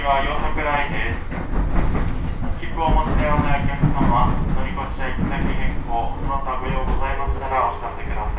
次は養殖台です。切符をお持ちでおないお客様、乗り越しや行き先変更、その他ご用ございましたらお知らせください。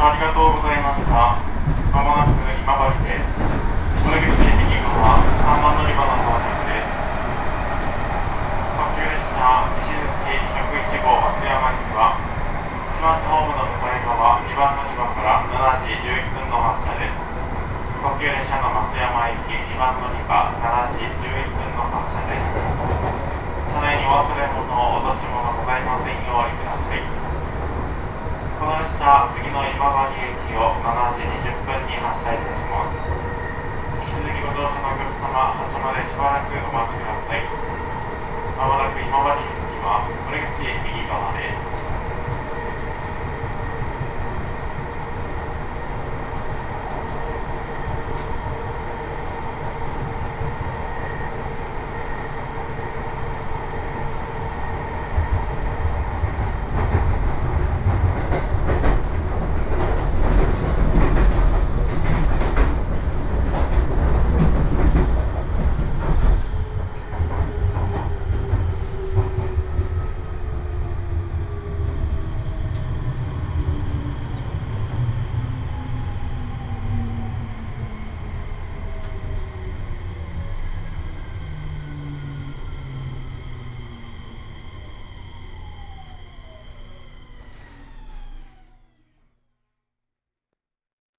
ありがとうございました。まもなく今治です。は3番乗り場の到着です。特急列車、石月101号松山には、島津ホームの向かい側2番乗り場から7時11分の発車です。特急列車の松山行き2番乗り場7時11分の発車です。車内に忘れ物、落とし物ございませんようにください。車、次の今治駅を7時20分に発車いたします。引き続きご乗車のお客様、発車までしばらくお待ちください。まもなく今治駅は、折口右側です。